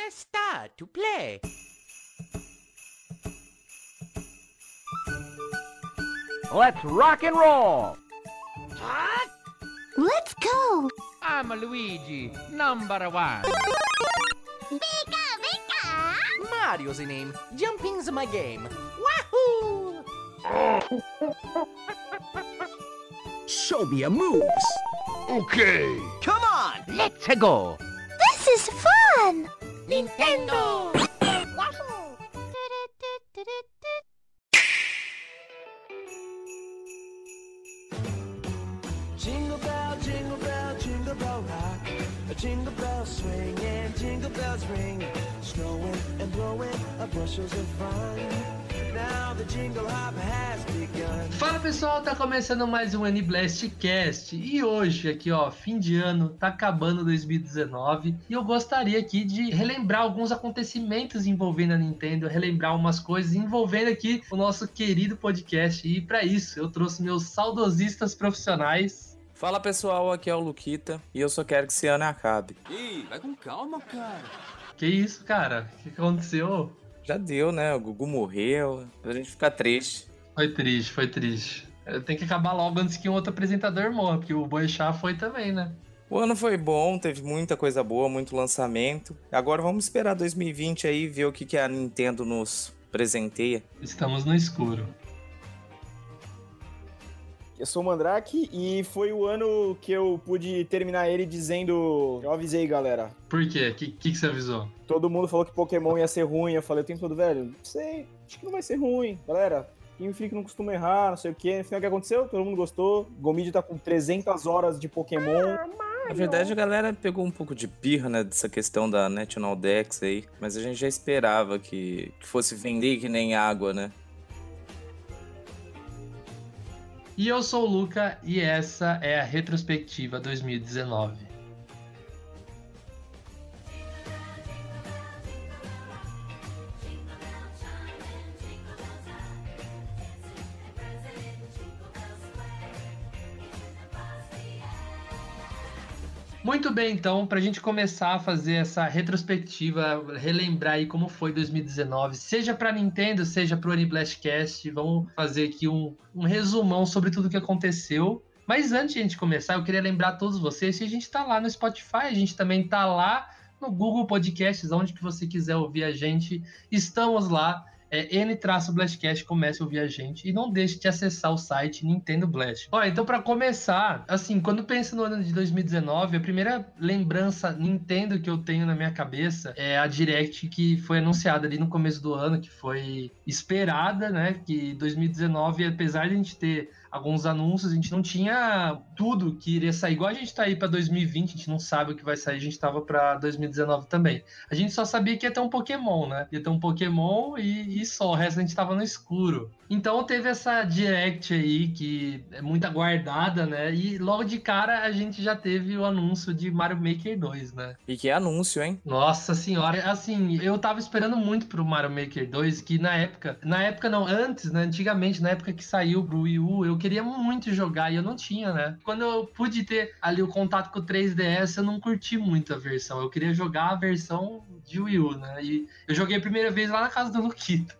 Press start to play. Let's rock and roll! Let's go! I'm Luigi, number one. Pika, pika! Mario's the name. Jumping's my game. Wahoo! Show me your moves. Okay. Come on! Let's go! This is fun! Nintendo! Jingle bell, jingle bell, jingle bell rock. A jingle bell swing and jingle bells ring. Snowing and blowing a bushels of fun. Now the jingle hop pessoal, tá começando mais um Cast e hoje aqui ó, fim de ano, tá acabando 2019 e eu gostaria aqui de relembrar alguns acontecimentos envolvendo a Nintendo, relembrar umas coisas envolvendo aqui o nosso querido podcast e para isso eu trouxe meus saudosistas profissionais. Fala pessoal, aqui é o Luquita e eu só quero que esse ano acabe. Ih, vai com calma, cara. Que isso, cara? O que que aconteceu? Já deu, né? O Gugu morreu, a gente fica triste. Foi triste, foi triste. Tem que acabar logo antes que um outro apresentador morra, porque o Boechat foi também, né? O ano foi bom, teve muita coisa boa, muito lançamento. Agora vamos esperar 2020 aí ver o que, que a Nintendo nos presenteia. Estamos no escuro. Eu sou o Mandrake e foi o ano que eu pude terminar ele dizendo: Eu avisei, galera. Por quê? O que, que, que você avisou? Todo mundo falou que Pokémon ia ser ruim. Eu falei o tempo todo, velho, não sei, acho que não vai ser ruim. Galera, Game Freak não costuma errar, não sei o quê. No final, o que aconteceu? Todo mundo gostou. Gomid tá com 300 horas de Pokémon. Na verdade, a galera pegou um pouco de birra, né, dessa questão da National Dex aí, mas a gente já esperava que, que fosse vender que nem água, né? E eu sou o Luca e essa é a retrospectiva 2019. Muito bem, então, para a gente começar a fazer essa retrospectiva, relembrar aí como foi 2019, seja para Nintendo, seja para o Aniblastcast, vamos fazer aqui um, um resumão sobre tudo que aconteceu. Mas antes de a gente começar, eu queria lembrar a todos vocês que a gente está lá no Spotify, a gente também está lá no Google Podcasts, onde que você quiser ouvir a gente, estamos lá é, N-Blastcast, comece a ouvir a gente e não deixe de acessar o site Nintendo Blast. Ó, então para começar, assim, quando penso no ano de 2019, a primeira lembrança Nintendo que eu tenho na minha cabeça é a Direct que foi anunciada ali no começo do ano, que foi esperada, né? Que 2019, apesar de a gente ter alguns anúncios, a gente não tinha tudo que iria sair. Igual a gente tá aí para 2020, a gente não sabe o que vai sair, a gente tava para 2019 também. A gente só sabia que ia ter um Pokémon, né? Ia ter um Pokémon e, e só, o resto a gente tava no escuro. Então teve essa direct aí que é muito aguardada, né? E logo de cara a gente já teve o anúncio de Mario Maker 2, né? E que anúncio, hein? Nossa senhora, assim, eu tava esperando muito pro Mario Maker 2, que na época, na época não, antes, né, antigamente, na época que saiu pro Wii U, eu queria muito jogar e eu não tinha, né? Quando eu pude ter ali o contato com o 3DS, eu não curti muito a versão, eu queria jogar a versão de Wii U, né? E eu joguei a primeira vez lá na casa do Luquita.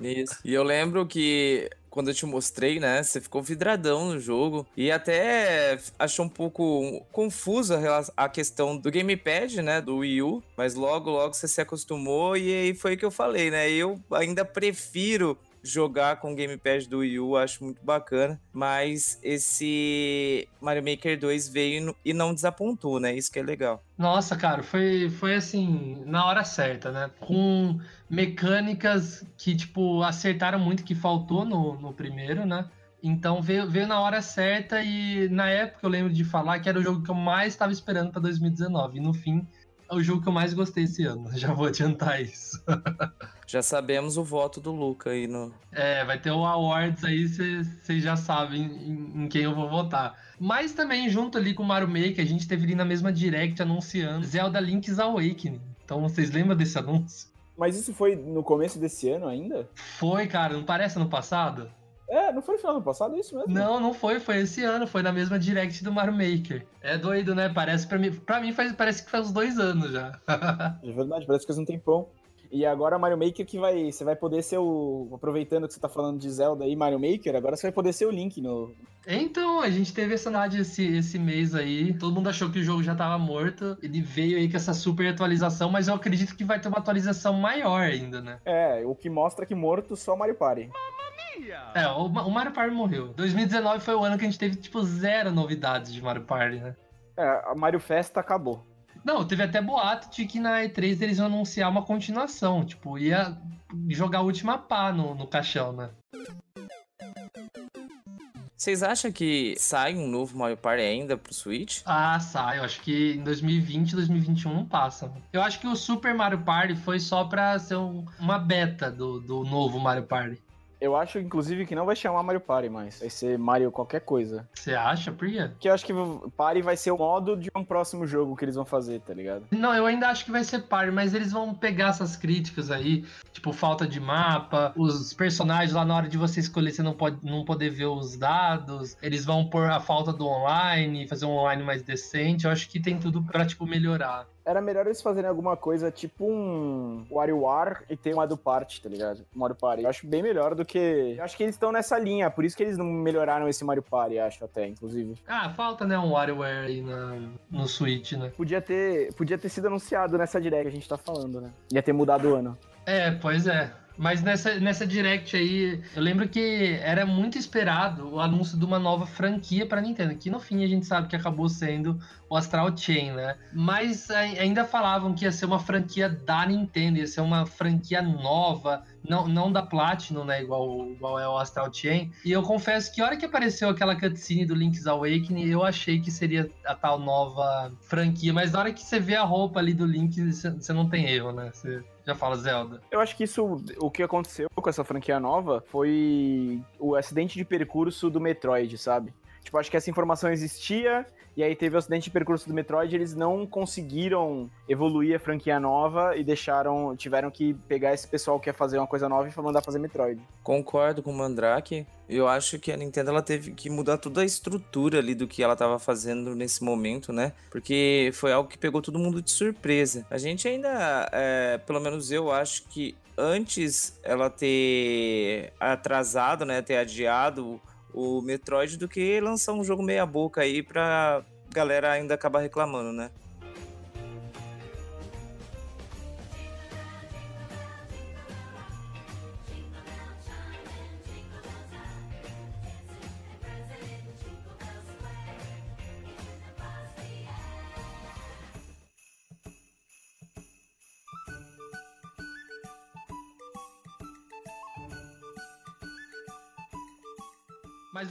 Isso. E eu lembro que quando eu te mostrei, né? Você ficou vidradão no jogo e até achou um pouco confusa a questão do gamepad, né? Do Wii U, mas logo, logo você se acostumou e aí foi o que eu falei, né? Eu ainda prefiro jogar com o gamepad do Wii U, acho muito bacana, mas esse Mario Maker 2 veio e não desapontou, né? Isso que é legal. Nossa, cara, foi, foi assim, na hora certa, né? Com mecânicas que, tipo, acertaram muito, que faltou no, no primeiro, né? Então veio, veio na hora certa e na época eu lembro de falar que era o jogo que eu mais estava esperando para 2019. E no fim, é o jogo que eu mais gostei esse ano. Já vou adiantar isso. já sabemos o voto do Luca aí no. É, vai ter o Awards aí, vocês já sabem em, em, quem eu vou votar. Mas também, junto ali com o Mario Maker, a gente teve ali na mesma direct anunciando Zelda Link's Awakening. Então vocês lembram desse anúncio? Mas isso foi no começo desse ano ainda? Foi, cara, não parece no passado? É, não foi no final do ano passado isso mesmo? Não, não foi, foi esse ano, foi na mesma direct do Mario Maker. É doido, né? Parece pra mim, pra mim faz, parece que faz uns dois anos já. É verdade, parece que faz um tempão. E agora Mario Maker que vai. Você vai poder ser o. Aproveitando que você tá falando de Zelda e Mario Maker, agora você vai poder ser o Link no. Então, a gente teve essa novidade esse, esse mês aí. Todo mundo achou que o jogo já tava morto. Ele veio aí com essa super atualização, mas eu acredito que vai ter uma atualização maior ainda, né? É, o que mostra que morto só Mario Party. É, o, o Mario Party morreu. 2019 foi o ano que a gente teve, tipo, zero novidades de Mario Party, né? É, a Mario Festa acabou. Não, teve até boato de que na E3 eles iam anunciar uma continuação. Tipo, ia jogar a última pá no, no caixão, né? Vocês acham que sai um novo Mario Party ainda pro Switch? Ah, sai. Eu acho que em 2020, 2021 não passa. Eu acho que o Super Mario Party foi só pra ser um- uma beta do, do novo Mario Party. Eu acho, inclusive, que não vai chamar Mario Party mais. Vai ser Mario qualquer coisa. Você acha? Por quê? Que eu acho que Party vai ser o modo de um próximo jogo que eles vão fazer, tá ligado? Não, eu ainda acho que vai ser Party, mas eles vão pegar essas críticas aí, tipo, falta de mapa, os personagens lá na hora de você escolher, você não pode não poder ver os dados, eles vão pôr a falta do online, fazer um online mais decente. Eu acho que tem tudo pra, tipo, melhorar. Era melhor eles fazerem alguma coisa tipo um WarioWare e ter uma do Party, tá ligado? Mario Party. Eu acho bem melhor do que. Eu acho que eles estão nessa linha, por isso que eles não melhoraram esse Mario Party, acho até, inclusive. Ah, falta, né, um WarioWare aí na, no Switch, né? Podia ter, podia ter sido anunciado nessa direct que a gente tá falando, né? Ia ter mudado o ano. É, pois é. Mas nessa, nessa direct aí, eu lembro que era muito esperado o anúncio de uma nova franquia para Nintendo, que no fim a gente sabe que acabou sendo o Astral Chain, né? Mas ai- ainda falavam que ia ser uma franquia da Nintendo, ia ser uma franquia nova, não, não da Platinum, né? Igual, igual é o Astral Chain. E eu confesso que a hora que apareceu aquela cutscene do Link's Awakening, eu achei que seria a tal nova franquia, mas na hora que você vê a roupa ali do Link, você não tem erro, né? Você já fala Zelda. Eu acho que isso, o que aconteceu com essa franquia nova foi o acidente de percurso do Metroid, sabe? Tipo, acho que essa informação existia, e aí teve o acidente de percurso do Metroid, eles não conseguiram evoluir a franquia nova e deixaram, tiveram que pegar esse pessoal que ia fazer uma coisa nova e mandar fazer Metroid. Concordo com o Mandrake. Eu acho que a Nintendo ela teve que mudar toda a estrutura ali do que ela estava fazendo nesse momento, né? Porque foi algo que pegou todo mundo de surpresa. A gente ainda, é, pelo menos eu acho que antes ela ter atrasado, né, ter adiado o Metroid do que lançar um jogo meia boca aí pra galera ainda acabar reclamando, né?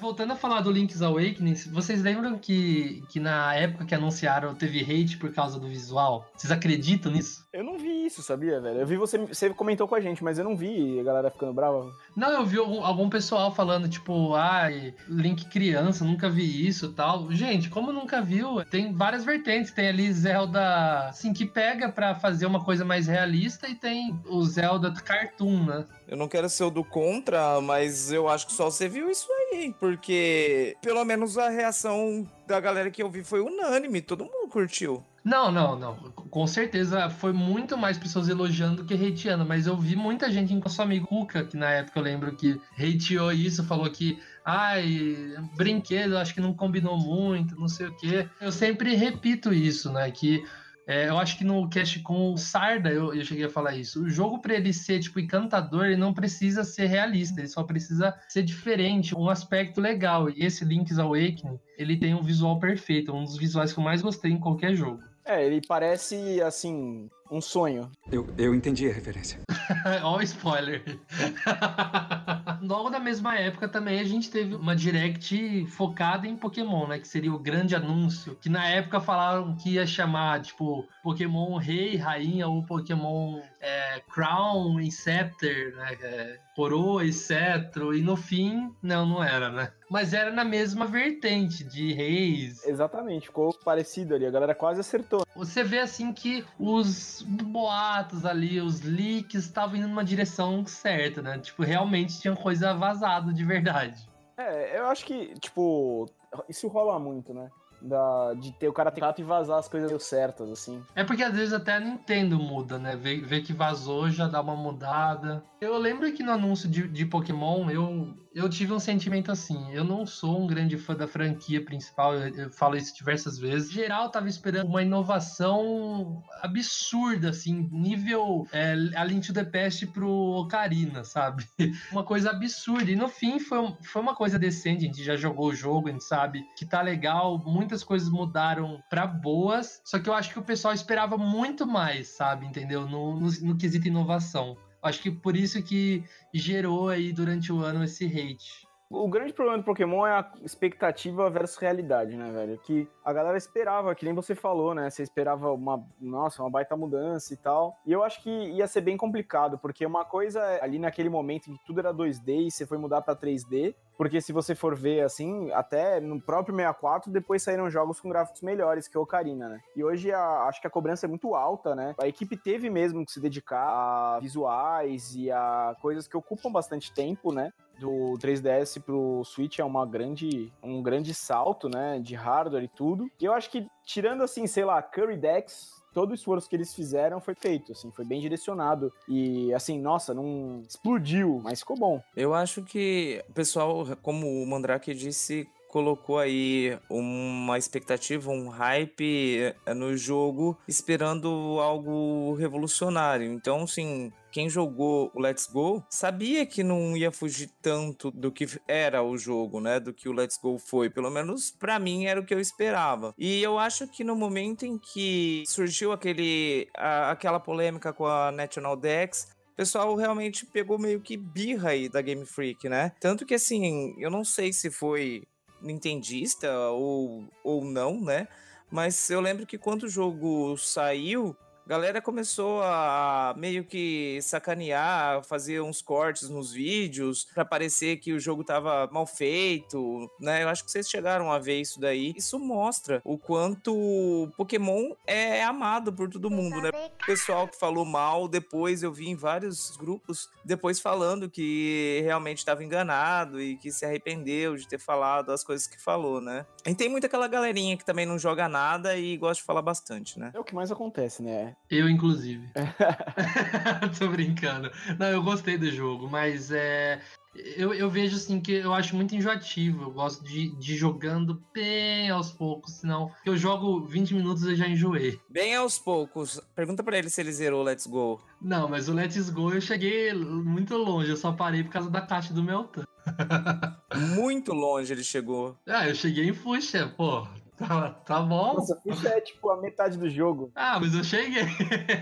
Voltando a falar do Link's Awakening, vocês lembram que, que na época que anunciaram teve hate por causa do visual? Vocês acreditam nisso? Eu não vi isso, sabia, velho? Eu vi você, você comentou com a gente, mas eu não vi a galera ficando brava. Não, eu vi algum, algum pessoal falando, tipo, ai, Link criança, nunca vi isso tal. Gente, como nunca viu, tem várias vertentes. Tem ali Zelda, assim, que pega pra fazer uma coisa mais realista e tem o Zelda cartoon, né? Eu não quero ser o do contra, mas eu acho que só você viu isso aí. Porque pelo menos a reação da galera que eu vi foi unânime, todo mundo curtiu. Não, não, não. Com certeza foi muito mais pessoas elogiando do que hateando, mas eu vi muita gente, inclusive seu amigo Cuca, que na época eu lembro que hateou isso, falou que, ai, brinquedo, acho que não combinou muito, não sei o quê. Eu sempre repito isso, né? Que é, eu acho que no cast com o Sarda eu, eu cheguei a falar isso. O jogo, pra ele ser, tipo, encantador, ele não precisa ser realista, ele só precisa ser diferente, um aspecto legal. E esse Link's Awakening, ele tem um visual perfeito, um dos visuais que eu mais gostei em qualquer jogo. É, ele parece, assim, um sonho. Eu, eu entendi a referência. Ó, o spoiler. Logo na mesma época também a gente teve uma direct focada em Pokémon, né? Que seria o grande anúncio. Que na época falaram que ia chamar, tipo, Pokémon Rei, Rainha, ou Pokémon é, Crown e Scepter, né? É, coroa e cetro. E no fim, não, não era, né? Mas era na mesma vertente de reis. Exatamente, ficou parecido ali. A galera quase acertou. você vê assim que os boatos ali, os leaks estavam indo numa direção certa, né? Tipo, realmente tinha coisa vazada de verdade. É, eu acho que, tipo, isso rola muito, né? Da, de ter o cara ter contato e vazar as coisas certas, assim. É porque às vezes até a Nintendo muda, né? Vê, vê que vazou, já dá uma mudada. Eu lembro que no anúncio de, de Pokémon, eu, eu tive um sentimento assim. Eu não sou um grande fã da franquia principal, eu, eu falo isso diversas vezes. Em geral, tava esperando uma inovação absurda, assim, nível é, Link to the Past pro Ocarina, sabe? Uma coisa absurda. E no fim, foi, foi uma coisa decente. A gente já jogou o jogo, a gente sabe que tá legal. Muitas coisas mudaram pra boas. Só que eu acho que o pessoal esperava muito mais, sabe? Entendeu? No, no, no quesito inovação. Acho que por isso que gerou aí durante o ano esse hate. O grande problema do Pokémon é a expectativa versus realidade, né, velho? Que a galera esperava, que nem você falou, né? Você esperava uma, nossa, uma baita mudança e tal. E eu acho que ia ser bem complicado, porque uma coisa é ali naquele momento em que tudo era 2D e você foi mudar pra 3D, porque se você for ver assim, até no próprio 64, depois saíram jogos com gráficos melhores que o Ocarina, né? E hoje a- acho que a cobrança é muito alta, né? A equipe teve mesmo que se dedicar a visuais e a coisas que ocupam bastante tempo, né? do 3DS pro Switch é uma grande, um grande salto, né, de hardware e tudo. E eu acho que tirando assim, sei lá, Curry Dex, todo o esforço que eles fizeram foi feito, assim, foi bem direcionado e assim, nossa, não explodiu, mas ficou bom. Eu acho que o pessoal, como o Mandrake disse, colocou aí uma expectativa, um hype eh, no jogo, esperando algo revolucionário. Então, assim, quem jogou o Let's Go sabia que não ia fugir tanto do que era o jogo, né? Do que o Let's Go foi. Pelo menos pra mim era o que eu esperava. E eu acho que no momento em que surgiu aquele, a- aquela polêmica com a National Dex, o pessoal realmente pegou meio que birra aí da Game Freak, né? Tanto que assim, eu não sei se foi nintendista ou, ou não, né? Mas eu lembro que quando o jogo saiu, galera começou a meio que sacanear, fazer uns cortes nos vídeos pra parecer que o jogo tava mal feito, né? Eu acho que vocês chegaram a ver isso daí. Isso mostra o quanto o Pokémon é amado por todo mundo, né? O pessoal que falou mal, depois eu vi em vários grupos, depois falando que realmente estava enganado e que se arrependeu de ter falado as coisas que falou, né? E tem muita aquela galerinha que também não joga nada e gosta de falar bastante, né? É o que mais acontece, né? Eu, inclusive. Tô brincando. Não, eu gostei do jogo, mas é. Eu, eu vejo assim que eu acho muito enjoativo. Eu gosto de, de ir jogando bem aos poucos, senão eu jogo 20 minutos e eu já enjoei. Bem aos poucos. Pergunta pra ele se ele zerou o Let's Go. Não, mas o Let's Go eu cheguei muito longe, eu só parei por causa da caixa do Meltan. Muito longe ele chegou. Ah, eu cheguei em Fuxa, pô. Tá, tá bom. Nossa, isso é tipo a metade do jogo. Ah, mas eu cheguei.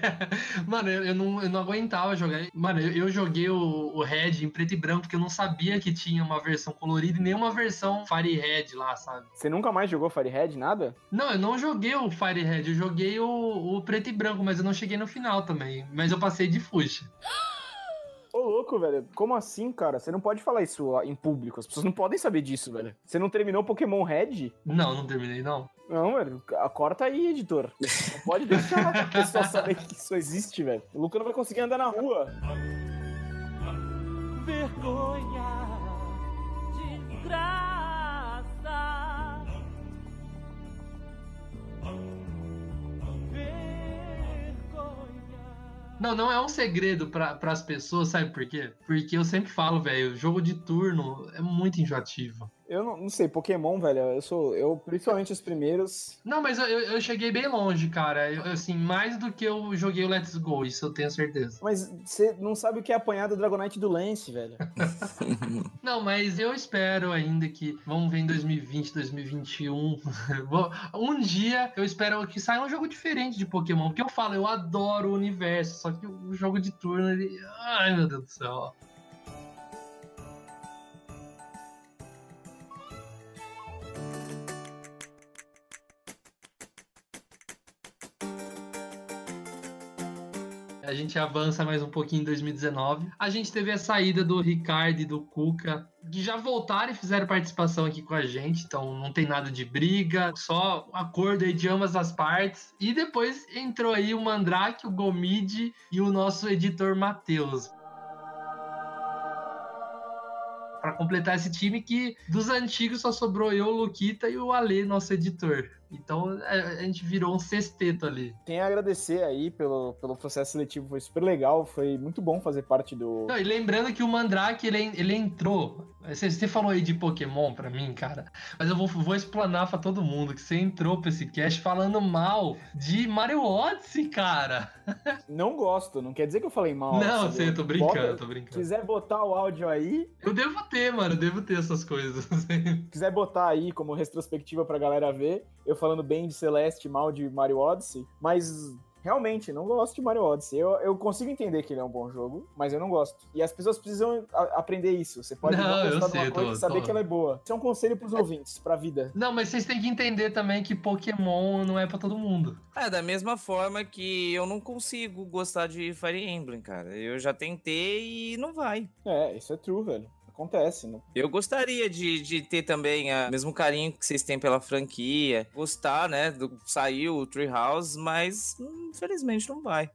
Mano, eu, eu não, eu não aguentava jogar. Mano, eu, eu joguei o, o Red em preto e branco, porque eu não sabia que tinha uma versão colorida e nem uma versão Fire Red lá, sabe? Você nunca mais jogou Fire Red, nada? Não, eu não joguei o Fire Red, eu joguei o, o preto e branco, mas eu não cheguei no final também. Mas eu passei de fuxa. Ô, louco, velho. Como assim, cara? Você não pode falar isso ó, em público. As pessoas não podem saber disso, velho. Você não terminou Pokémon Red? Não, não terminei, não. Não, velho. Corta aí, editor. Não pode deixar a pessoa saber que isso existe, velho. O Luca não vai conseguir andar na rua. Vergonha, desgraça. Não, não é um segredo para as pessoas, sabe por quê? Porque eu sempre falo, velho, jogo de turno é muito enjoativo. Eu não, não sei, Pokémon, velho, eu sou. Eu, principalmente os primeiros. Não, mas eu, eu cheguei bem longe, cara. Eu, assim, mais do que eu joguei o Let's Go, isso eu tenho certeza. Mas você não sabe o que é apanhar do Dragonite do Lance, velho. Não, mas eu espero ainda que, vamos ver em 2020, 2021. Vou- um dia eu espero que saia um jogo diferente de Pokémon. Porque eu falo, eu adoro o universo, só que o jogo de turno, ele. Ai, meu Deus do céu. A gente avança mais um pouquinho em 2019. A gente teve a saída do Ricardo e do Cuca, que já voltaram e fizeram participação aqui com a gente, então não tem nada de briga, só acordo aí de ambas as partes. E depois entrou aí o Mandrake, o Gomide e o nosso editor Matheus. Para completar esse time que dos antigos só sobrou eu, o Luquita e o Ale, nosso editor. Então a gente virou um sexteto ali. Tem a agradecer aí pelo, pelo processo seletivo, foi super legal, foi muito bom fazer parte do. Não, e lembrando que o Mandrake ele, ele entrou. Você, você falou aí de Pokémon pra mim, cara, mas eu vou, vou explanar pra todo mundo que você entrou pra esse cast falando mal de Mario Odyssey, cara. Não gosto, não quer dizer que eu falei mal. Não, sei, eu tô brincando, Bota, tô brincando. Se quiser botar o áudio aí. Eu devo ter, mano, eu devo ter essas coisas. Se quiser botar aí como retrospectiva pra galera ver, eu falando bem de Celeste, mal de Mario Odyssey, mas realmente não gosto de Mario Odyssey. Eu, eu consigo entender que ele é um bom jogo, mas eu não gosto. E as pessoas precisam a, aprender isso. Você pode não, não gostar de uma coisa tô, e saber tô... que ela é boa. Isso é um conselho pros ouvintes, pra vida. Não, mas vocês têm que entender também que Pokémon não é para todo mundo. É, da mesma forma que eu não consigo gostar de Fire Emblem, cara. Eu já tentei e não vai. É, isso é true, velho acontece, né? Eu gostaria de, de ter também o mesmo carinho que vocês têm pela franquia, gostar, né, do saiu o Treehouse, mas infelizmente não vai.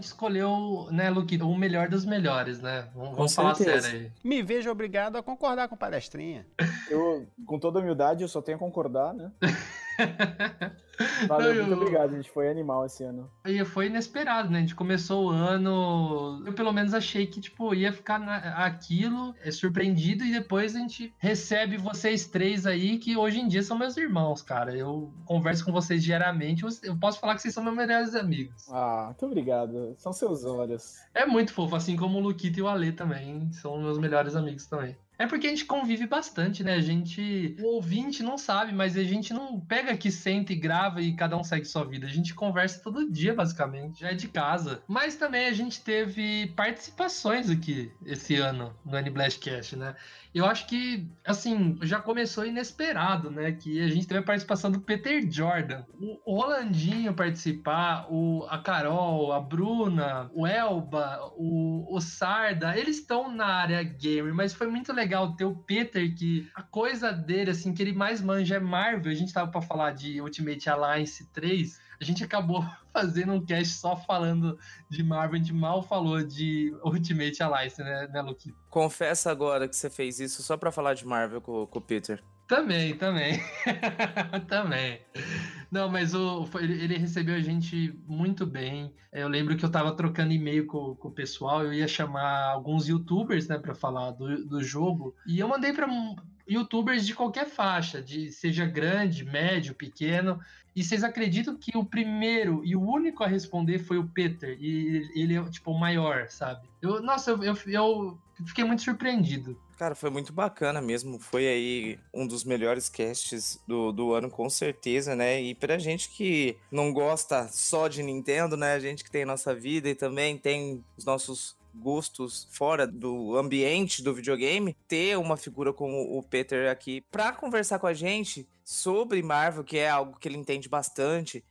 escolheu, né, Luke, o melhor dos melhores, né? Vamos, vamos falar sério aí. Me vejo obrigado a concordar com palestrinha. Eu, com toda humildade, eu só tenho a concordar, né? Valeu, muito obrigado, a gente foi animal esse ano. E foi inesperado, né? A gente começou o ano. Eu pelo menos achei que, tipo, ia ficar na... aquilo, é surpreendido, e depois a gente recebe vocês três aí, que hoje em dia são meus irmãos, cara. Eu converso com vocês diariamente, eu posso falar que vocês são meus melhores amigos. Ah, muito obrigado. São seus olhos. É muito fofo, assim como o Luquita e o Ale também. São meus melhores amigos também. É porque a gente convive bastante, né? A gente. O ouvinte não sabe, mas a gente não pega aqui, senta e grava e cada um segue sua vida. A gente conversa todo dia, basicamente. Já é de casa. Mas também a gente teve participações aqui esse ano no N-Blastcast, né? Eu acho que, assim, já começou inesperado, né? Que a gente teve a participação do Peter Jordan. O Rolandinho participar, o, a Carol, a Bruna, o Elba, o, o Sarda, eles estão na área gamer, mas foi muito legal ter o Peter, que a coisa dele, assim, que ele mais manja é Marvel. A gente tava pra falar de Ultimate Alliance 3, a gente acabou fazendo um cast só falando de Marvel, a gente mal falou de Ultimate Alliance, né, né? Confessa agora que você fez isso só pra falar de Marvel com, com o Peter. Também, também. também. Não, mas o, ele, recebeu a gente muito bem. Eu lembro que eu tava trocando e-mail com, com o pessoal, eu ia chamar alguns youtubers, né, pra falar do, do jogo. E eu mandei pra youtubers de qualquer faixa, de seja grande, médio, pequeno. E vocês acreditam que o primeiro e o único a responder foi o Peter? E ele é, tipo, o maior, sabe? Eu, nossa, eu, eu, eu fiquei muito surpreendido. Cara, foi muito bacana mesmo. Foi aí um dos melhores casts do, do ano, com certeza, né? E pra gente que não gosta só de Nintendo, né? A gente que tem nossa vida e também tem os nossos gostos fora do ambiente do videogame, ter uma figura como o Peter aqui para conversar com a gente sobre Marvel, que é algo que ele entende bastante,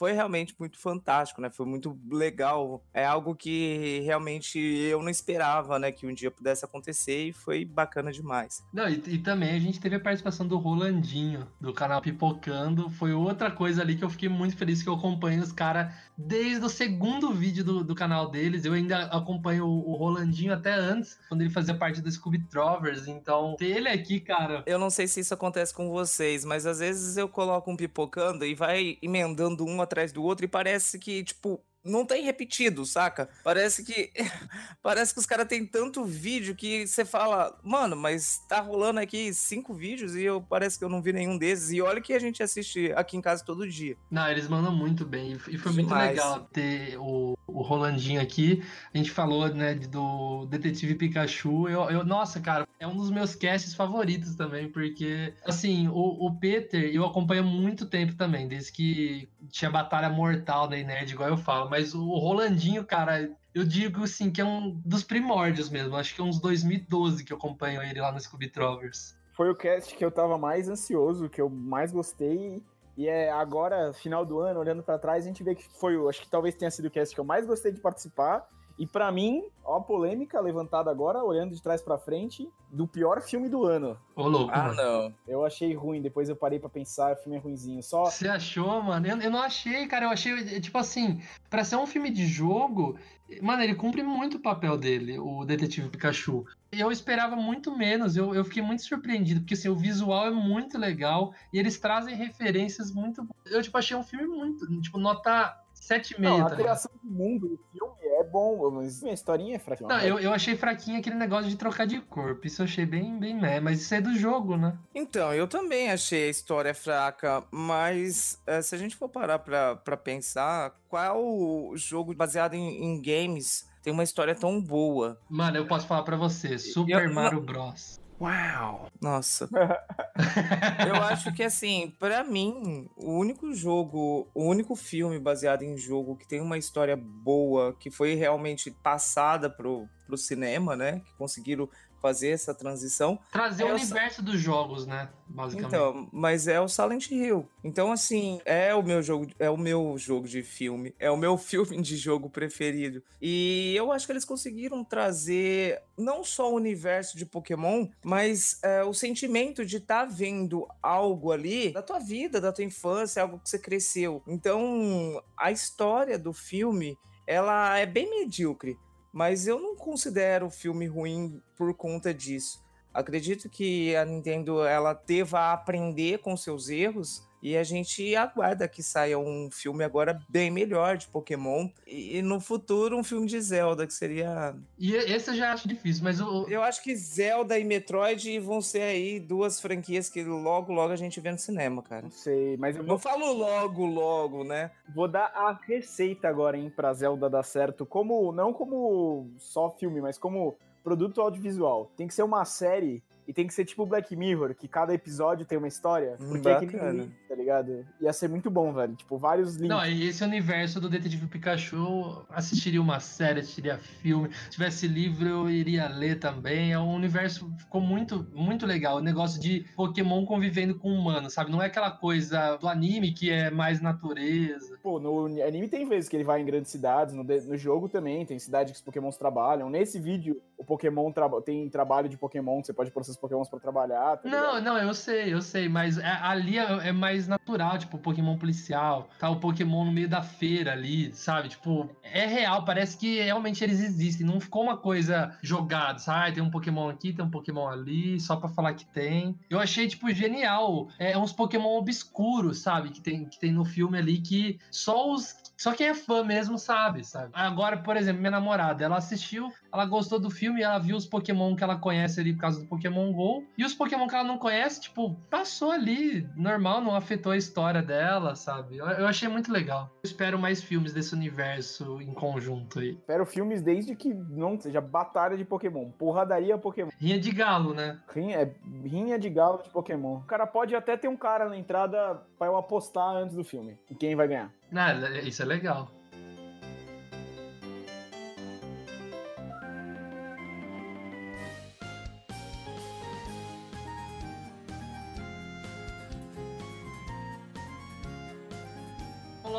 foi realmente muito fantástico, né? Foi muito legal. É algo que realmente eu não esperava, né? Que um dia pudesse acontecer e foi bacana demais. Não, e, e também a gente teve a participação do Rolandinho, do canal Pipocando. Foi outra coisa ali que eu fiquei muito feliz que eu acompanho os caras desde o segundo vídeo do, do canal deles. Eu ainda acompanho o, o, Rolandinho até antes, quando ele fazia parte do Scooby Trovers. Então, ter ele aqui, cara. Eu não sei se isso acontece com vocês, mas às vezes eu coloco um pipocando e vai emendando um atrás do outro e parece que, tipo, não tem repetido, saca? Parece que parece que os caras têm tanto vídeo que você fala, mano, mas tá rolando aqui cinco vídeos e eu parece que eu não vi nenhum desses. E olha que a gente assiste aqui em casa todo dia. Não, eles mandam muito bem. E foi muito Demais. legal ter o, o Rolandinho aqui. A gente falou, né, do Detetive Pikachu. Eu, eu, nossa, cara, é um dos meus casts favoritos também, porque, assim, o, o Peter eu acompanho há muito tempo também, desde que tinha Batalha Mortal da Nerd, igual eu falo mas o Rolandinho, cara, eu digo assim que é um dos primórdios mesmo. Acho que é uns 2012 que eu acompanho ele lá no Scooby Trovers. foi o cast que eu tava mais ansioso, que eu mais gostei. E é agora, final do ano, olhando pra trás, a gente vê que foi, acho que talvez tenha sido o cast que eu mais gostei de participar. E pra mim, ó a polêmica levantada agora, olhando de trás pra frente, do pior filme do ano. Ô, louco, Ah, mano. não. Eu achei ruim, depois eu parei pra pensar, o filme é ruinzinho. Só Você achou, mano? Eu, eu não achei, cara. Eu achei, eh, tipo assim, pra ser um filme de jogo, mano, ele cumpre muito o papel dele, o Detetive Pikachu. Eu esperava muito menos, eu, eu fiquei muito surpreendido, porque assim, o visual é muito legal e eles trazem referências muito. Eu, tipo, achei um filme muito. Tipo, nota 7,5. Não, tá a ligado? criação do mundo do filme é bom, mas a historinha é fraquinha. Não, eu, eu achei fraquinho aquele negócio de trocar de corpo. Isso eu achei bem, bem meh, mas isso é do jogo, né? Então, eu também achei a história fraca, mas eh, se a gente for parar pra, pra pensar, qual jogo baseado em, em games tem uma história tão boa? Mano, eu posso falar pra você, Super Eu- Mario Bros. Uau! Nossa. eu acho que assim, pra mim, o único jogo, o único filme baseado em jogo que tem uma história boa, que foi realmente passada pro, pro cinema, né? Que conseguiram fazer essa transição. Trazer É, o universo dos jogos, né? Basicamente. Então, mas é o Silent Hill. Então, assim, é o meu jogo, é o meu jogo de filme, é o meu filme de jogo preferido. E eu acho que eles conseguiram trazer não só o universo de Pokémon, mas é, o sentimento de estar vendo algo ali da tua vida, da tua infância, algo que você cresceu. Então, a história do filme, ela é bem medíocre. Mas eu não considero o filme ruim por conta disso. Acredito que a Nintendo ela deva aprender com seus erros e a gente aguarda que saia um filme agora bem melhor de Pokémon e, e no futuro um filme de Zelda que seria. E esse eu já acho difícil, mas o. Eu acho que Zelda e Metroid vão ser aí duas franquias que logo logo a gente vê no cinema, cara. Não sei, mas eu Não vou, falo logo logo, né? vou dar a receita agora, hein, pra Zelda dar certo. Como, não como só filme, mas como produto audiovisual. Tem que ser uma série e tem que ser tipo Black Mirror, que cada episódio tem uma história. Hum, Porque é que bacana. tá ligado? Ia ser muito bom, velho. Tipo, vários links. Não, e esse universo do Detetive Pikachu, assistiria uma série, assistiria filme. Se tivesse livro, eu iria ler também. É um universo ficou muito, muito legal. O negócio de Pokémon convivendo com humanos, sabe? Não é aquela coisa do anime que é mais natureza. Pô, no anime tem vezes que ele vai em grandes cidades, no, de- no jogo também, tem cidade que os pokémons trabalham. Nesse vídeo, o Pokémon traba- tem trabalho de Pokémon, que você pode seus pokémons pra trabalhar. tá? Não, não, eu sei, eu sei, mas é- ali é, é mais natural, tipo, o Pokémon policial, tá o Pokémon no meio da feira ali, sabe? Tipo, é real, parece que realmente eles existem, não ficou uma coisa jogada, sabe? Ah, tem um Pokémon aqui, tem um Pokémon ali, só pra falar que tem. Eu achei, tipo, genial. É uns Pokémon obscuros, sabe? Que tem, que tem no filme ali que só os. Só quem é fã mesmo sabe, sabe? Agora, por exemplo, minha namorada, ela assistiu, ela gostou do filme, ela viu os Pokémon que ela conhece ali por causa do Pokémon GO. E os Pokémon que ela não conhece, tipo, passou ali, normal, não afetou a história dela, sabe? Eu, eu achei muito legal. Eu espero mais filmes desse universo em conjunto aí. Espero filmes desde que não seja batalha de Pokémon, porradaria Pokémon. Rinha de galo, né? Rinha, é rinha de galo de Pokémon. O cara pode até ter um cara na entrada pra eu apostar antes do filme. em Quem vai ganhar? Ah, isso é legal.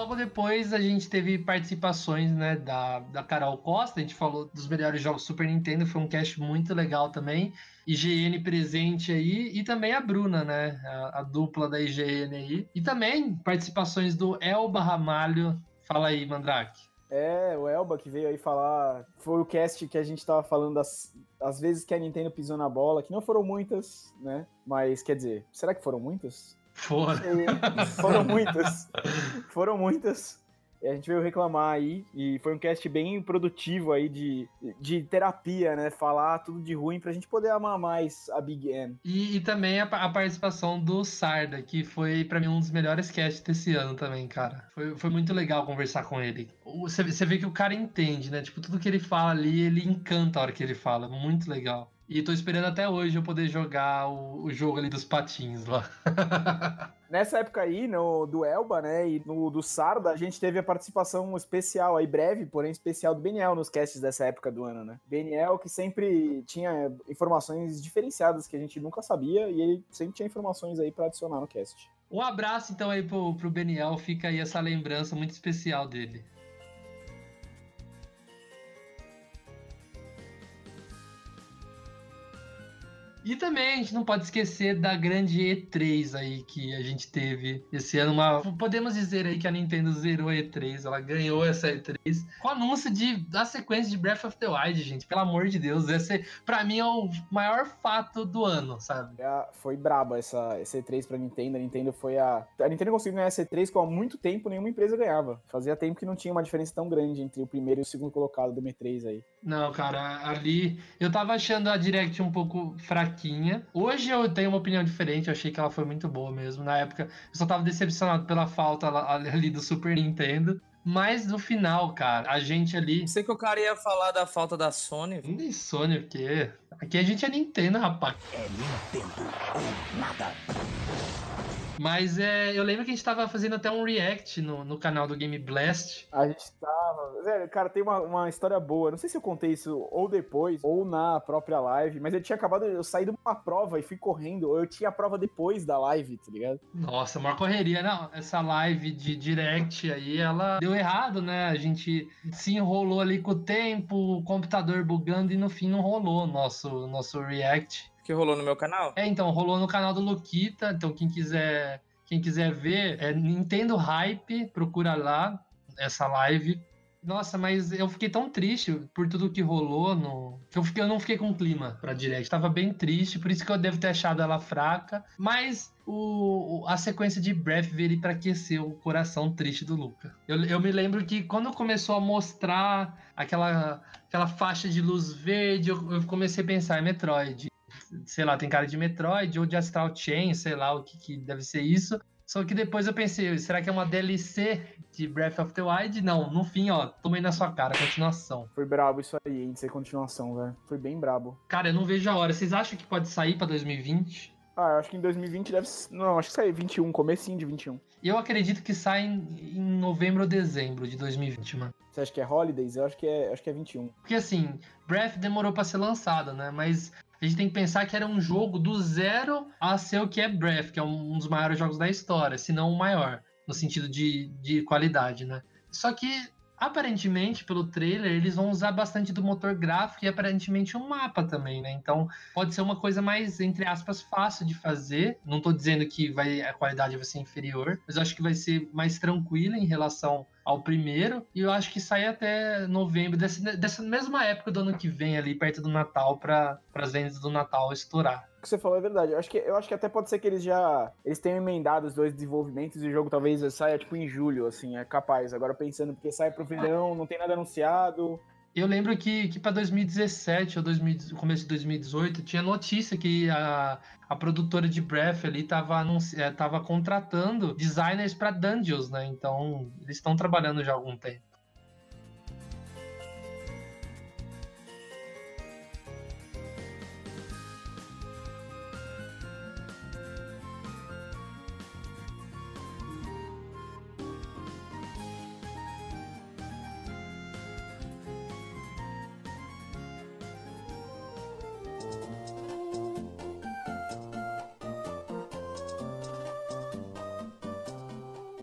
Logo depois a gente teve participações né, da, da Carol Costa, a gente falou dos melhores jogos Super Nintendo, foi um cast muito legal também. IGN presente aí, e também a Bruna, né? A, a dupla da IGN aí. E também participações do Elba Ramalho. Fala aí, Mandrake. É, o Elba que veio aí falar. Foi o cast que a gente tava falando das, das vezes que a Nintendo pisou na bola, que não foram muitas, né? Mas quer dizer, será que foram muitas? Fora. E- foram muitas. Foram muitas. E a gente veio reclamar aí, e foi um cast bem produtivo aí de, de terapia, né? Falar tudo de ruim pra gente poder amar mais a Big N. E, e também a, a participação do Sarda, que foi pra mim um dos melhores casts desse ano também, cara. Foi, foi muito legal conversar com ele. Você, vê- você vê que o cara entende, né? Tipo, tudo que ele fala ali, ele encanta a hora que ele fala. Muito legal. E tô esperando até hoje eu poder jogar o, o jogo ali dos patins lá. Nessa época aí, no, do Elba, né, e no do Sarda, a gente teve a participação especial aí, breve, porém especial do Beniel nos casts dessa época do ano, né? Beniel que sempre tinha informações diferenciadas que a gente nunca sabia e ele sempre tinha informações aí pra adicionar no cast. Um abraço então aí pro, pro Beniel, fica aí essa lembrança muito especial dele. E também a gente não pode esquecer da grande E3 aí que a gente teve esse ano. Uma, podemos dizer aí que a Nintendo zerou a E3, ela ganhou essa E3 com o anúncio de, da sequência de Breath of the Wild, gente. Pelo amor de Deus, esse pra mim é o maior fato do ano, sabe? É, foi braba essa, essa E3 pra Nintendo. A Nintendo foi a. A Nintendo conseguiu ganhar essa E3 com há muito tempo nenhuma empresa ganhava. Fazia tempo que não tinha uma diferença tão grande entre o primeiro e o segundo colocado do M3 aí. Não, cara, ali eu tava achando a Direct um pouco fraquinha. Hoje eu tenho uma opinião diferente, eu achei que ela foi muito boa mesmo. Na época eu só tava decepcionado pela falta ali do Super Nintendo. Mas no final, cara, a gente ali. Sei que o cara ia falar da falta da Sony. Nem Sony, porque aqui a gente é Nintendo, rapaz. É Nintendo ou nada. Mas é, eu lembro que a gente tava fazendo até um react no, no canal do Game Blast. A gente tava. Cara, tem uma, uma história boa. Não sei se eu contei isso ou depois, ou na própria live, mas eu tinha acabado. Eu saí de uma prova e fui correndo, ou eu tinha a prova depois da live, tá ligado? Nossa, maior correria. Não, essa live de direct aí, ela deu errado, né? A gente se enrolou ali com o tempo, o computador bugando e no fim não rolou o nosso, nosso react. Que rolou no meu canal? É, então, rolou no canal do Luquita. Então, quem quiser, quem quiser ver, é Nintendo Hype, procura lá essa live. Nossa, mas eu fiquei tão triste por tudo que rolou no. eu, fiquei, eu não fiquei com clima pra direct. Tava bem triste, por isso que eu devo ter achado ela fraca. Mas o, a sequência de Breath veio pra aquecer o coração triste do Luca. Eu, eu me lembro que quando começou a mostrar aquela, aquela faixa de luz verde, eu, eu comecei a pensar, é Metroid sei lá, tem cara de Metroid ou de Astral Chain, sei lá o que, que deve ser isso. Só que depois eu pensei, será que é uma DLC de Breath of the Wild? Não, no fim, ó, tomei na sua cara, continuação. Foi brabo isso aí, hein, de ser continuação, velho. Foi bem brabo. Cara, eu não vejo a hora. Vocês acham que pode sair pra 2020? Ah, eu acho que em 2020 deve. Não, acho que sai 21, comecinho de 21. Eu acredito que sai em, em novembro ou dezembro de 2020, mano. Você acha que é Holidays? Eu acho que é, acho que é 21. Porque assim, Breath demorou pra ser lançado, né? Mas a gente tem que pensar que era um jogo do zero a ser o que é Breath, que é um dos maiores jogos da história, se não o maior, no sentido de, de qualidade, né? Só que, aparentemente, pelo trailer, eles vão usar bastante do motor gráfico e aparentemente um mapa também, né? Então pode ser uma coisa mais, entre aspas, fácil de fazer. Não tô dizendo que vai, a qualidade vai ser inferior, mas eu acho que vai ser mais tranquila em relação ao primeiro, e eu acho que sai até novembro, dessa, dessa mesma época do ano que vem, ali perto do Natal, para as vendas do Natal estourar. Que você falou é verdade. Eu acho que, eu acho que até pode ser que eles já. Eles tenham emendado os dois desenvolvimentos e o jogo talvez saia tipo em julho, assim, é capaz. Agora pensando, porque sai pro verão, não tem nada anunciado. Eu lembro que, que para 2017 ou 2000, começo de 2018 tinha notícia que a, a produtora de Breath ali tava, anunci- eh, tava contratando designers para Dungeons, né? Então eles estão trabalhando já há algum tempo.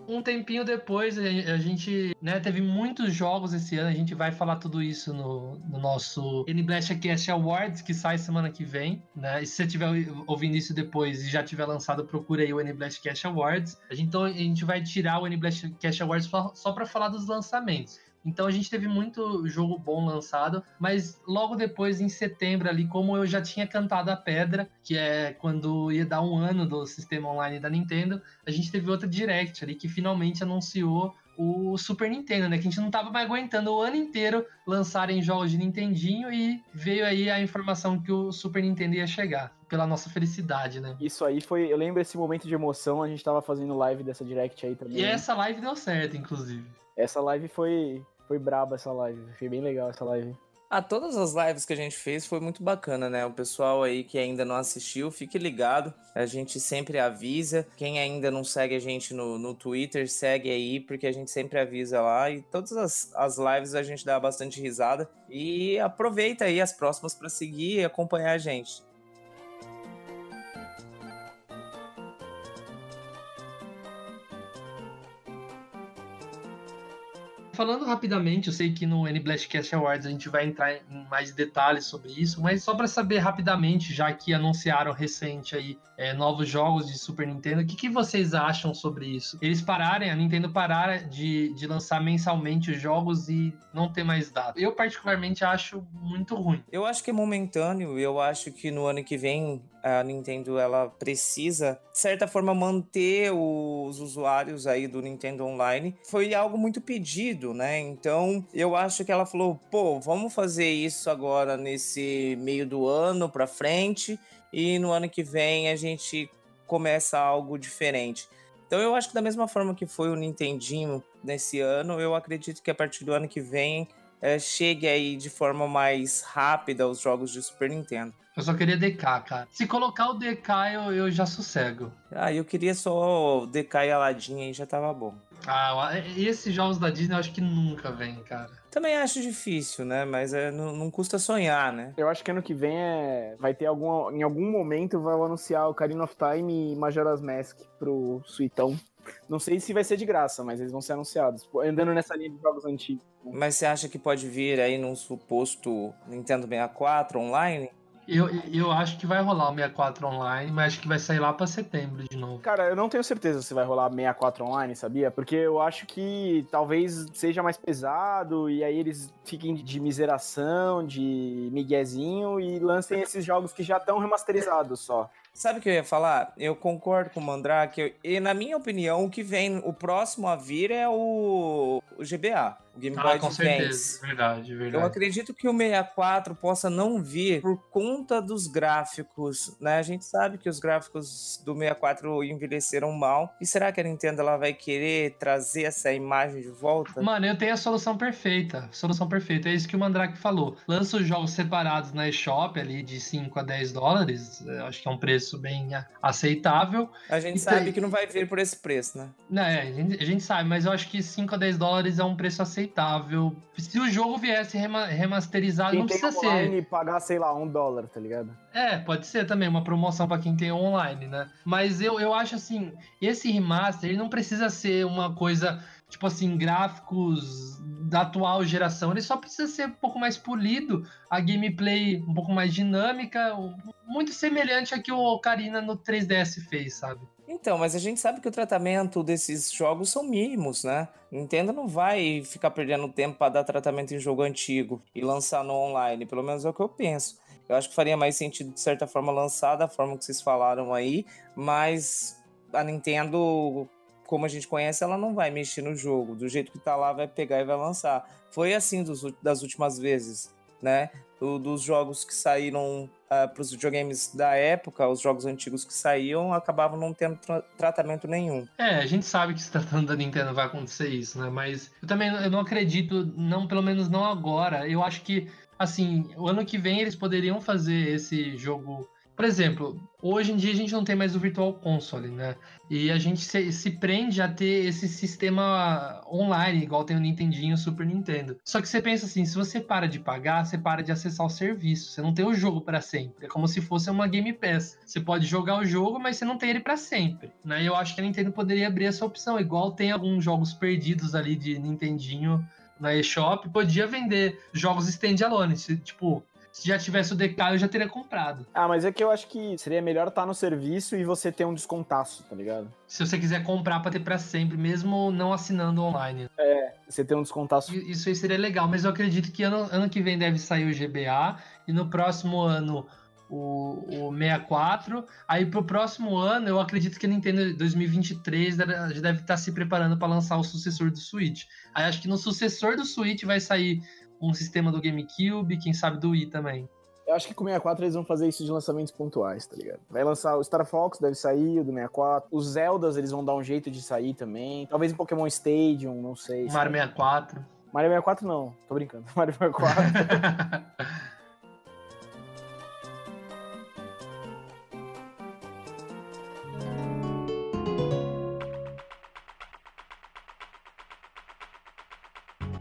Um tempinho depois, a gente né, teve muitos jogos esse ano. A gente vai falar tudo isso no, no nosso Cast Awards, que sai semana que vem. Né? E se você estiver ouvindo isso depois e já tiver lançado, procura aí o Cast Awards. A gente, então a gente vai tirar o NBlast Cast Awards só, só para falar dos lançamentos. Então a gente teve muito jogo bom lançado, mas logo depois, em setembro, ali, como eu já tinha cantado a pedra, que é quando ia dar um ano do sistema online da Nintendo, a gente teve outra Direct ali que finalmente anunciou o Super Nintendo, né? Que a gente não tava mais aguentando o ano inteiro lançarem jogos de Nintendinho e veio aí a informação que o Super Nintendo ia chegar, pela nossa felicidade, né? Isso aí foi. Eu lembro esse momento de emoção, a gente tava fazendo live dessa direct aí também. E essa live deu certo, inclusive. Essa live foi. Foi braba essa live. Foi bem legal essa live. Ah, todas as lives que a gente fez foi muito bacana, né? O pessoal aí que ainda não assistiu, fique ligado. A gente sempre avisa. Quem ainda não segue a gente no, no Twitter, segue aí, porque a gente sempre avisa lá. E todas as, as lives a gente dá bastante risada. E aproveita aí as próximas para seguir e acompanhar a gente. Falando rapidamente, eu sei que no NBlastcast Awards a gente vai entrar em mais detalhes sobre isso, mas só para saber rapidamente, já que anunciaram recente aí é, novos jogos de Super Nintendo, o que, que vocês acham sobre isso? Eles pararem, a Nintendo parar de, de lançar mensalmente os jogos e não ter mais data. Eu particularmente acho muito ruim. Eu acho que é momentâneo, eu acho que no ano que vem a Nintendo ela precisa, de certa forma, manter os usuários aí do Nintendo Online. Foi algo muito pedido, né? Então eu acho que ela falou: pô, vamos fazer isso agora nesse meio do ano pra frente e no ano que vem a gente começa algo diferente. Então eu acho que da mesma forma que foi o Nintendinho nesse ano, eu acredito que a partir do ano que vem é, chegue aí de forma mais rápida os jogos de Super Nintendo. Eu só queria DK, cara. Se colocar o DK, eu, eu já sossego. Ah, eu queria só DK e Aladdin aí já tava bom. Ah, esses jogos da Disney eu acho que nunca vem, cara. Também acho difícil, né? Mas é, não, não, custa sonhar, né? Eu acho que ano que vem é... vai ter algum. Em algum momento vai anunciar o Ocarina of Time e Majora's Mask pro Suitão. Não sei se vai ser de graça, mas eles vão ser anunciados. Andando nessa linha de jogos antigos. Mas você acha que pode vir aí num suposto Nintendo 64 online? Eu, eu acho que vai rolar o 64 online, mas acho que vai sair lá para setembro de novo. Cara, eu não tenho certeza se vai rolar 64 online, sabia? Porque eu acho que talvez seja mais pesado e aí eles fiquem de miseração, de miguezinho e lancem esses jogos que já estão remasterizados só. Sabe o que eu ia falar? Eu concordo com o Mandrake. E na minha opinião, o que vem, o próximo a vir é o, o GBA, o Game ah, Boy com Advance. certeza. Verdade, verdade. Eu acredito que o 64 possa não vir por conta dos gráficos, né? A gente sabe que os gráficos do 64 envelheceram mal. E será que a Nintendo ela vai querer trazer essa imagem de volta? Mano, eu tenho a solução perfeita. Solução perfeita. É isso que o Mandrake falou. Lança os jogos separados na eShop ali de 5 a 10 dólares. Acho que é um preço bem aceitável. A gente sabe que não vai vir por esse preço, né? Não, é, a gente, a gente sabe, mas eu acho que 5 a 10 dólares é um preço aceitável. Se o jogo viesse rema remasterizado, Quem não tem precisa online ser. pagar, sei lá, um dólar, tá ligado? É, pode ser também uma promoção para quem tem online, né? Mas eu, eu acho assim, esse remaster ele não precisa ser uma coisa tipo assim, gráficos da atual geração, ele só precisa ser um pouco mais polido, a gameplay um pouco mais dinâmica, muito semelhante a que o Ocarina no 3DS fez, sabe? Então, mas a gente sabe que o tratamento desses jogos são mínimos, né? Nintendo não vai ficar perdendo tempo para dar tratamento em jogo antigo e lançar no online, pelo menos é o que eu penso. Eu acho que faria mais sentido, de certa forma, lançar da forma que vocês falaram aí, mas a Nintendo como a gente conhece, ela não vai mexer no jogo. Do jeito que tá lá, vai pegar e vai lançar. Foi assim dos, das últimas vezes, né? Do, dos jogos que saíram uh, para os videogames da época, os jogos antigos que saíam, acabavam não tendo tra tratamento nenhum. É, a gente sabe que se tratando da Nintendo vai acontecer isso, né? Mas eu também eu não acredito, não, pelo menos não agora. Eu acho que, assim, o ano que vem eles poderiam fazer esse jogo por exemplo, hoje em dia a gente não tem mais o Virtual Console, né? E a gente se, se, prende a ter esse sistema online, igual tem o Nintendinho e o Super Nintendo. Só que você pensa assim, se você para de pagar, você para de acessar o serviço. Você não tem o jogo para sempre. É como se fosse uma Game Pass. Você pode jogar o jogo, mas você não tem ele para sempre. Né? Eu acho que a Nintendo poderia abrir essa opção, igual tem alguns jogos perdidos ali de Nintendinho na eShop, podia vender jogos standalone, tipo se já tivesse o DK, eu já teria comprado. Ah, mas é que eu acho que seria melhor estar no serviço e você ter um descontaço, tá ligado? Se você quiser comprar pra ter pra sempre, mesmo não assinando online. É, você ter um descontaço. Isso aí seria legal, mas eu acredito que ano, ano que vem deve sair o GBA e no próximo ano o, o 64. Aí pro próximo ano, eu acredito que a Nintendo 2023 já deve estar se preparando para lançar o sucessor do Switch. Aí acho que no sucessor do Switch vai sair um sistema do GameCube, quem sabe do Wii também. Eu acho que com o 64 eles vão fazer isso de lançamentos pontuais, tá ligado? Vai lançar o Star Fox, deve sair, o do 64. Os Zeldas, eles vão dar um jeito de sair também. Talvez um Pokémon Stadium, não sei. Mario 64. Mario 64 não, tô brincando. Mario 64.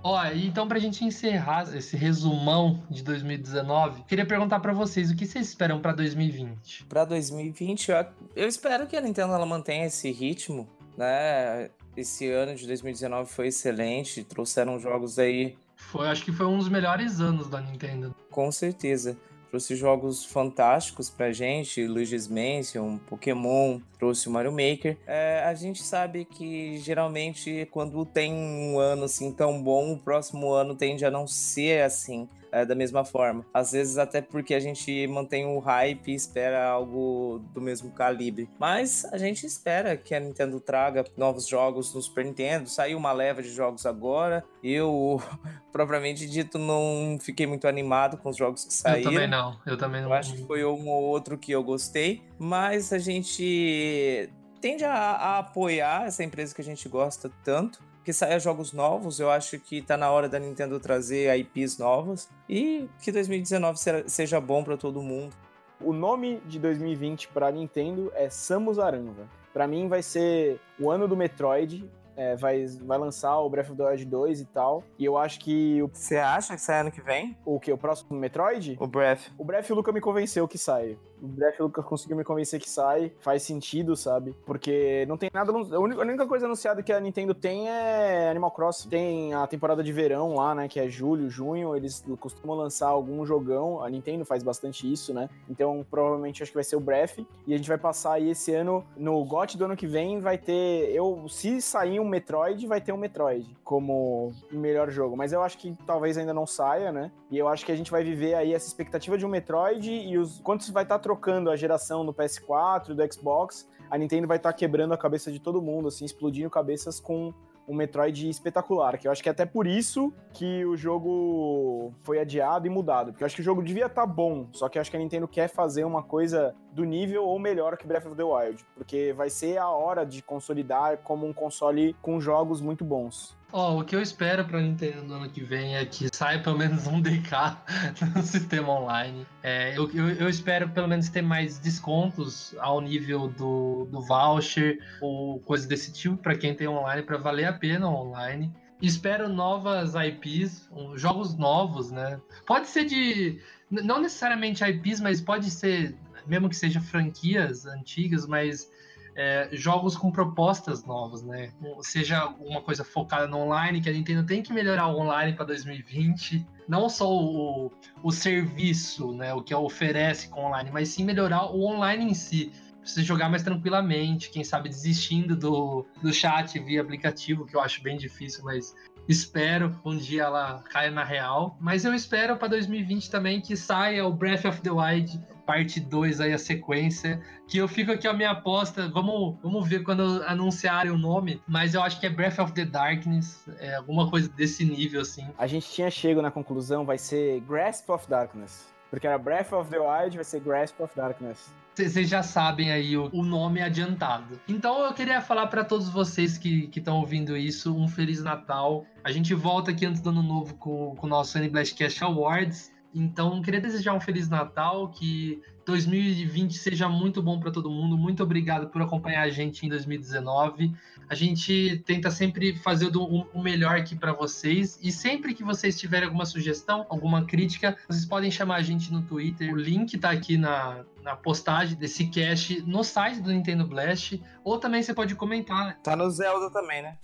Ó, então pra gente encerrar esse resumão de 2019, queria perguntar pra vocês o que vocês esperam pra 2020? Pra 2020, eu, eu espero que a Nintendo ela mantenha esse ritmo, né? Esse ano de 2019 foi excelente, trouxeram jogos aí Foi, acho que foi um dos melhores anos da Nintendo. Com certeza. Trouxe jogos fantásticos pra gente, Luigi's Mansion, Pokémon, trouxe o Mario Maker. É, a gente sabe que geralmente quando tem um ano assim tão bom, o próximo ano tende a não ser assim. É, da mesma forma. Às vezes até porque a gente mantém o hype e espera algo do mesmo calibre. Mas a gente espera que a Nintendo traga novos jogos no Super Nintendo. Saiu uma leva de jogos agora. Eu, propriamente dito, não fiquei muito animado com os jogos que Eu saíram. também não, eu também não. Eu acho que foi um ou outro que eu gostei, mas a gente tende a, a apoiar essa empresa que a gente gosta tanto. Que saia jogos novos, eu acho que tá na hora da Nintendo trazer IPs novas e que 2019 será- seja bom pra todo mundo. O nome de 2020 pra Nintendo é Samus Aranha. Pra mim vai ser o ano do Metroid. é, vai, vai lançar o Breath of the Wild 2 e tal. E eu acho que o, Você acha que sai ano que vem? o que? O próximo Metroid? O Breath. O Breath o Luca me convenceu que sai. O Breath o Luca conseguiu me convencer que sai. Faz sentido, sabe? Porque não tem nada. A única, coisa anunciada que a Nintendo tem é Animal Crossing. Tem a temporada de verão lá, né? Que é julho, junho. Eles costumam lançar algum jogão. A Nintendo faz bastante isso, né? Então provavelmente acho que vai ser o Breath. E a gente vai passar aí esse ano. No GOT do ano que vem vai ter. Eu, se sair um Metroid, vai ter um Metroid como melhor jogo. Mas eu acho que talvez ainda não saia, né? E eu acho que a gente vai viver aí essa expectativa de um Metroid e os quando você vai estar trocando a geração do PS4 e do Xbox, a Nintendo vai estar quebrando a cabeça de todo mundo, assim, explodindo cabeças com um Metroid espetacular, que eu acho que é até por isso que o jogo foi adiado e mudado, porque eu acho que o jogo devia estar bom, só que eu acho que a Nintendo quer fazer uma coisa do nível ou melhor que Breath of the Wild, porque vai ser a hora de consolidar como um console com jogos muito bons. Ó, o que eu espero pra Nintendo no ano que vem é que saia pelo menos um DK no sistema online. É, eu, eu, eu espero pelo menos ter mais descontos ao nível do, do voucher ou coisa desse tipo pra quem tem online, pra valer a pena online. Espero novas IPs, jogos novos, né? Pode ser de. Não necessariamente IPs, mas pode ser, mesmo que seja franquias antigas, mas é, jogos com propostas novas, né? Seja uma coisa focada no online, que a Nintendo tem que melhorar o online para 2020. Não só o, o serviço, né? O que ela oferece com o online, mas sim melhorar o online em si. Você jogar mais tranquilamente, quem sabe desistindo do, do chat via aplicativo, que eu acho bem difícil, mas espero um dia ela caia na real. Mas eu espero para 2020 também que saia o Breath of the Wild parte 2 aí a sequência, que eu fico aqui a minha aposta, vamos, vamos ver quando anunciarem o nome, mas eu acho que é Breath of the Darkness, é alguma coisa desse nível assim. A gente tinha chego na conclusão, vai ser Grasp of Darkness. Porque era Breath of the Wild, vai ser Grasp of Darkness. Vocês já sabem aí o, nome adiantado. Então eu queria falar para todos vocês que estão ouvindo isso, um Feliz Natal. A gente volta aqui antes do ano novo com, com o nosso N-Blastcast Awards. Então, queria desejar um Feliz Natal, que 2020 seja muito bom para todo mundo. Muito obrigado por acompanhar a gente em 2019. A gente tenta sempre fazer o melhor aqui para vocês. E sempre que vocês tiverem alguma sugestão, alguma crítica, vocês podem chamar a gente no Twitter. O link tá aqui na, na postagem desse cast no site do Nintendo Blast. Ou também você pode comentar Tá no Zelda também, né?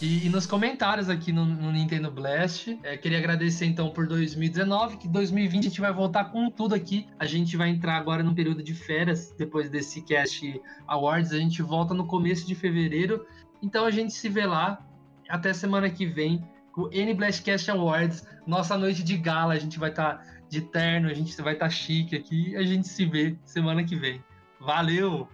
E, e nos comentários aqui no, no Nintendo Blast. É, queria agradecer então por 2019, que 2020 a gente vai voltar com tudo aqui. A gente vai entrar agora num período de férias, depois desse Cast Awards. A gente volta no começo de fevereiro. Então a gente se vê lá. Até semana que vem com o N Blastcast Awards. Nossa noite de gala. A gente vai estar de terno, a gente vai estar chique aqui. A gente se vê semana que vem. Valeu!